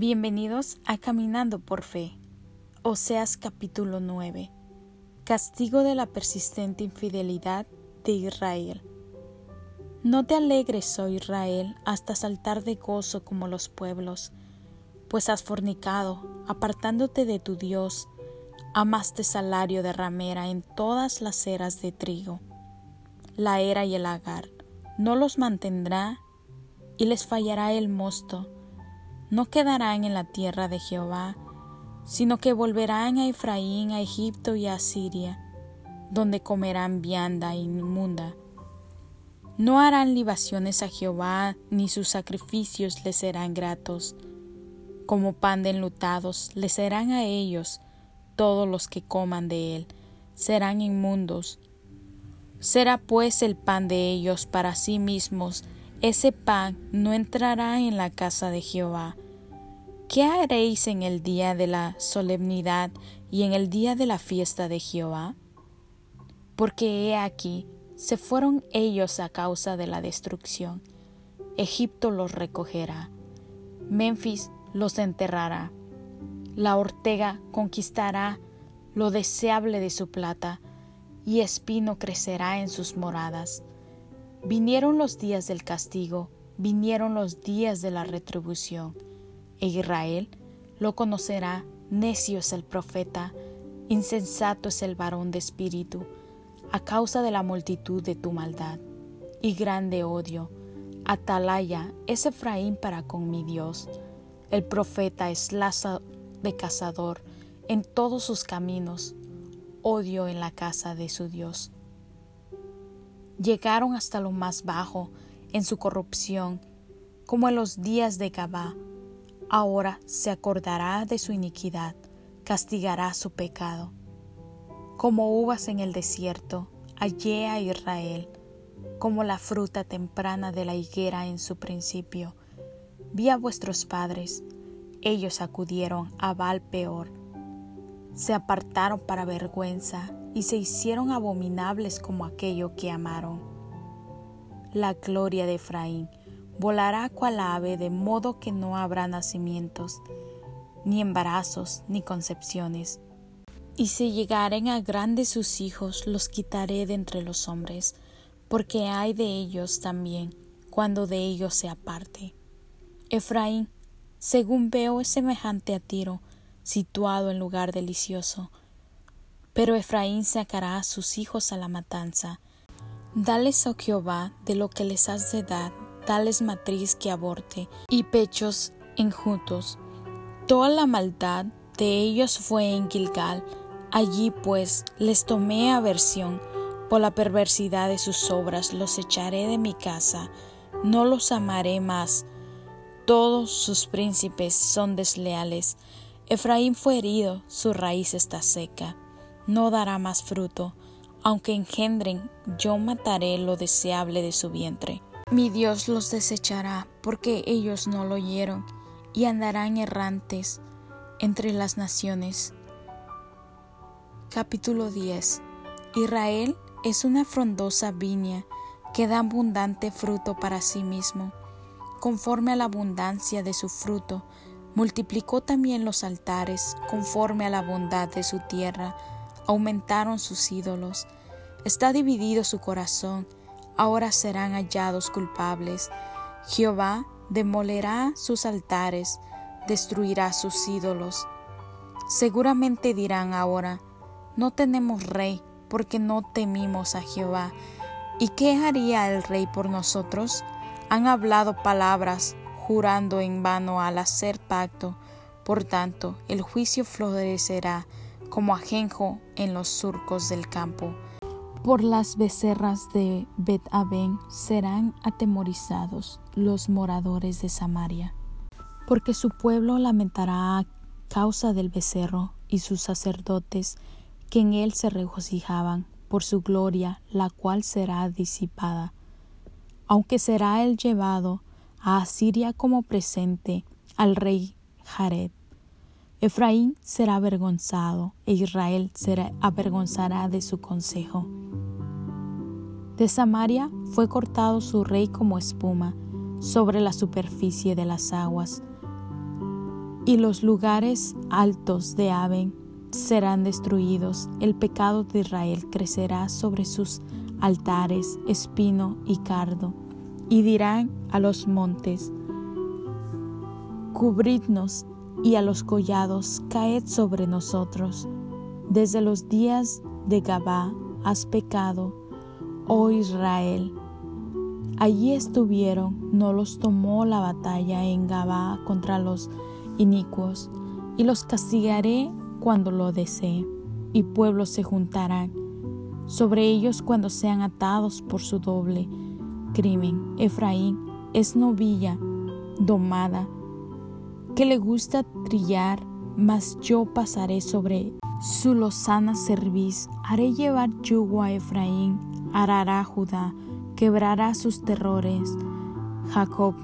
Bienvenidos a Caminando por Fe. Oseas capítulo 9. Castigo de la persistente infidelidad de Israel. No te alegres, oh Israel, hasta saltar de gozo como los pueblos, pues has fornicado, apartándote de tu Dios, amaste salario de ramera en todas las eras de trigo. La era y el agar no los mantendrá y les fallará el mosto no quedarán en la tierra de Jehová, sino que volverán a Efraín, a Egipto y a Siria, donde comerán vianda inmunda. No harán libaciones a Jehová, ni sus sacrificios les serán gratos. Como pan de enlutados les serán a ellos todos los que coman de él, serán inmundos. Será pues el pan de ellos para sí mismos, ese pan no entrará en la casa de Jehová. ¿Qué haréis en el día de la solemnidad y en el día de la fiesta de Jehová? Porque he aquí, se fueron ellos a causa de la destrucción. Egipto los recogerá, Memphis los enterrará, la ortega conquistará lo deseable de su plata, y espino crecerá en sus moradas. Vinieron los días del castigo, vinieron los días de la retribución. E Israel lo conocerá, necio es el profeta, insensato es el varón de espíritu, a causa de la multitud de tu maldad y grande odio. Atalaya es Efraín para con mi Dios. El profeta es lazo de cazador en todos sus caminos, odio en la casa de su Dios llegaron hasta lo más bajo en su corrupción, como en los días de Gabá. Ahora se acordará de su iniquidad, castigará su pecado. Como uvas en el desierto, hallé a Israel, como la fruta temprana de la higuera en su principio. Vi a vuestros padres, ellos acudieron a Baal peor. Se apartaron para vergüenza y se hicieron abominables como aquello que amaron. La gloria de Efraín volará cual ave de modo que no habrá nacimientos, ni embarazos, ni concepciones. Y si llegaren a grandes sus hijos, los quitaré de entre los hombres, porque hay de ellos también, cuando de ellos se aparte. Efraín, según veo, es semejante a Tiro, situado en lugar delicioso, pero Efraín sacará a sus hijos a la matanza. Dales, oh Jehová, de lo que les has de dar, dales matriz que aborte y pechos enjutos. Toda la maldad de ellos fue en Gilgal. Allí pues les tomé aversión. Por la perversidad de sus obras los echaré de mi casa. No los amaré más. Todos sus príncipes son desleales. Efraín fue herido, su raíz está seca no dará más fruto, aunque engendren, yo mataré lo deseable de su vientre. Mi Dios los desechará, porque ellos no lo oyeron, y andarán errantes entre las naciones. Capítulo 10 Israel es una frondosa viña que da abundante fruto para sí mismo. Conforme a la abundancia de su fruto, multiplicó también los altares, conforme a la bondad de su tierra, aumentaron sus ídolos. Está dividido su corazón, ahora serán hallados culpables. Jehová demolerá sus altares, destruirá sus ídolos. Seguramente dirán ahora, no tenemos rey, porque no temimos a Jehová. ¿Y qué haría el rey por nosotros? Han hablado palabras, jurando en vano al hacer pacto. Por tanto, el juicio florecerá como ajenjo en los surcos del campo. Por las becerras de bet serán atemorizados los moradores de Samaria, porque su pueblo lamentará a causa del becerro y sus sacerdotes que en él se regocijaban por su gloria, la cual será disipada. Aunque será él llevado a Asiria como presente al rey Jared, Efraín será avergonzado e Israel será avergonzará de su consejo. De Samaria fue cortado su rey como espuma sobre la superficie de las aguas. y los lugares altos de Aven serán destruidos. El pecado de Israel crecerá sobre sus altares, espino y cardo, y dirán a los montes, cubridnos, y a los collados, caed sobre nosotros. Desde los días de Gabá has pecado, oh Israel. Allí estuvieron, no los tomó la batalla en Gabá contra los inicuos, y los castigaré cuando lo desee, y pueblos se juntarán sobre ellos cuando sean atados por su doble crimen. Efraín es novilla domada, que le gusta trillar, mas yo pasaré sobre su lozana cerviz, haré llevar yugo a Efraín, arará Judá, quebrará sus terrores. Jacob,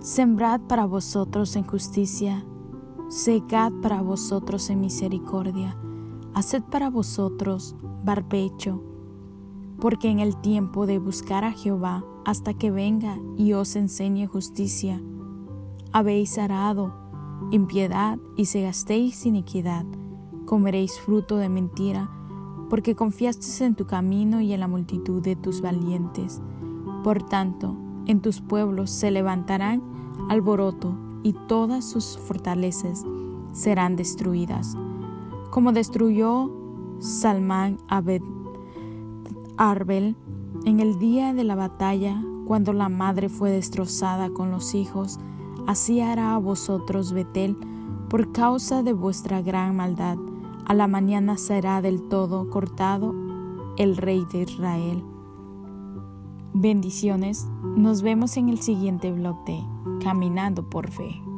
sembrad para vosotros en justicia, segad para vosotros en misericordia, haced para vosotros barbecho, porque en el tiempo de buscar a Jehová, hasta que venga y os enseñe justicia, habéis arado impiedad y se gastéis iniquidad, comeréis fruto de mentira, porque confiaste en tu camino y en la multitud de tus valientes. Por tanto, en tus pueblos se levantarán alboroto y todas sus fortalezas serán destruidas. Como destruyó Salmán Abed Arbel en el día de la batalla, cuando la madre fue destrozada con los hijos, así hará a vosotros Betel por causa de vuestra gran maldad. A la mañana será del todo cortado el rey de Israel. Bendiciones. Nos vemos en el siguiente blog de Caminando por Fe.